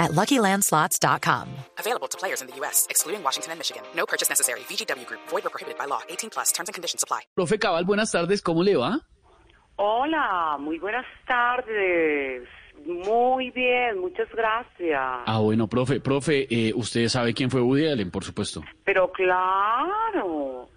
at LuckyLandSlots.com. Available to players in the U.S., excluding Washington and Michigan. No purchase necessary. VGW Group. Void or prohibited by law. 18 plus. Terms and conditions apply. Profe Cabal, buenas tardes, ¿cómo le va? Hola, muy buenas tardes. Muy bien, muchas gracias. Ah, bueno, profe, profe, eh, usted sabe quién fue Woody Allen, por supuesto. Pero claro,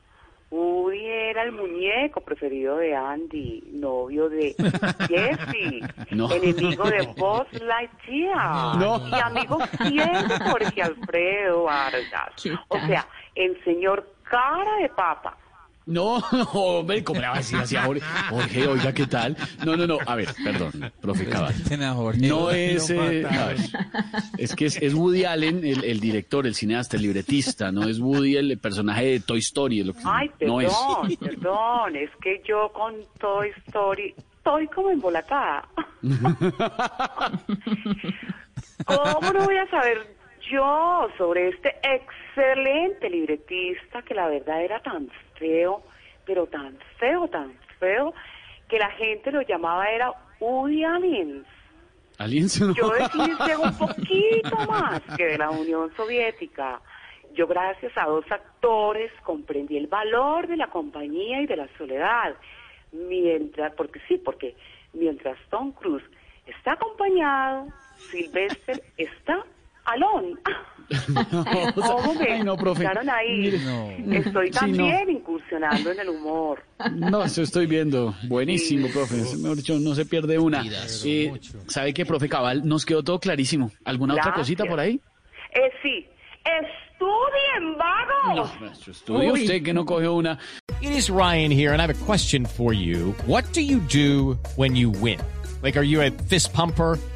Woody era el muñeco preferido de Andy, novio de Jesse, No. enemigo de Buzz Lightyear No. y amigo fiel de Jorge Alfredo Vargas. O sea, el señor cara de papa. No, no, hombre, ¿cómo le va a decir así a Jorge? Jorge, oiga, ¿qué tal? No, no, no, a ver, perdón, profe Cabal. No es, eh, a ver, es que es, es Woody Allen, el, el director, el cineasta, el libretista, no es Woody el personaje de Toy Story, es lo que Ay, no es. perdón, perdón, es que yo con Toy Story estoy como embolatada. ¿Cómo no voy a saber yo sobre este excelente libretista que la verdad era tan feo, pero tan feo, tan feo, que la gente lo llamaba era Woody Allen? ¿Alguien se lo- Yo decía un poquito más que de la Unión Soviética. Yo gracias a dos actores comprendí el valor de la compañía y de la soledad. Mientras, porque sí, porque mientras Tom Cruise está acompañado, Sylvester está alone. ¿Cómo me Ay, no, profe. ahí? Mire, Estoy Sí, no. también incursionando en el humor. No, eso estoy viendo. Buenísimo, profe. Mejor dicho, no se pierde una. Eh, ¿Sabe qué, profe Cabal? Nos quedó todo clarísimo. ¿Alguna otra Gracias. cosita por ahí? Eh, sí, estudien, vagos. No, estudie usted que no cogió una. It is Ryan here, and I have a question for you. What do you do when you win? Like, are you a fist pumper?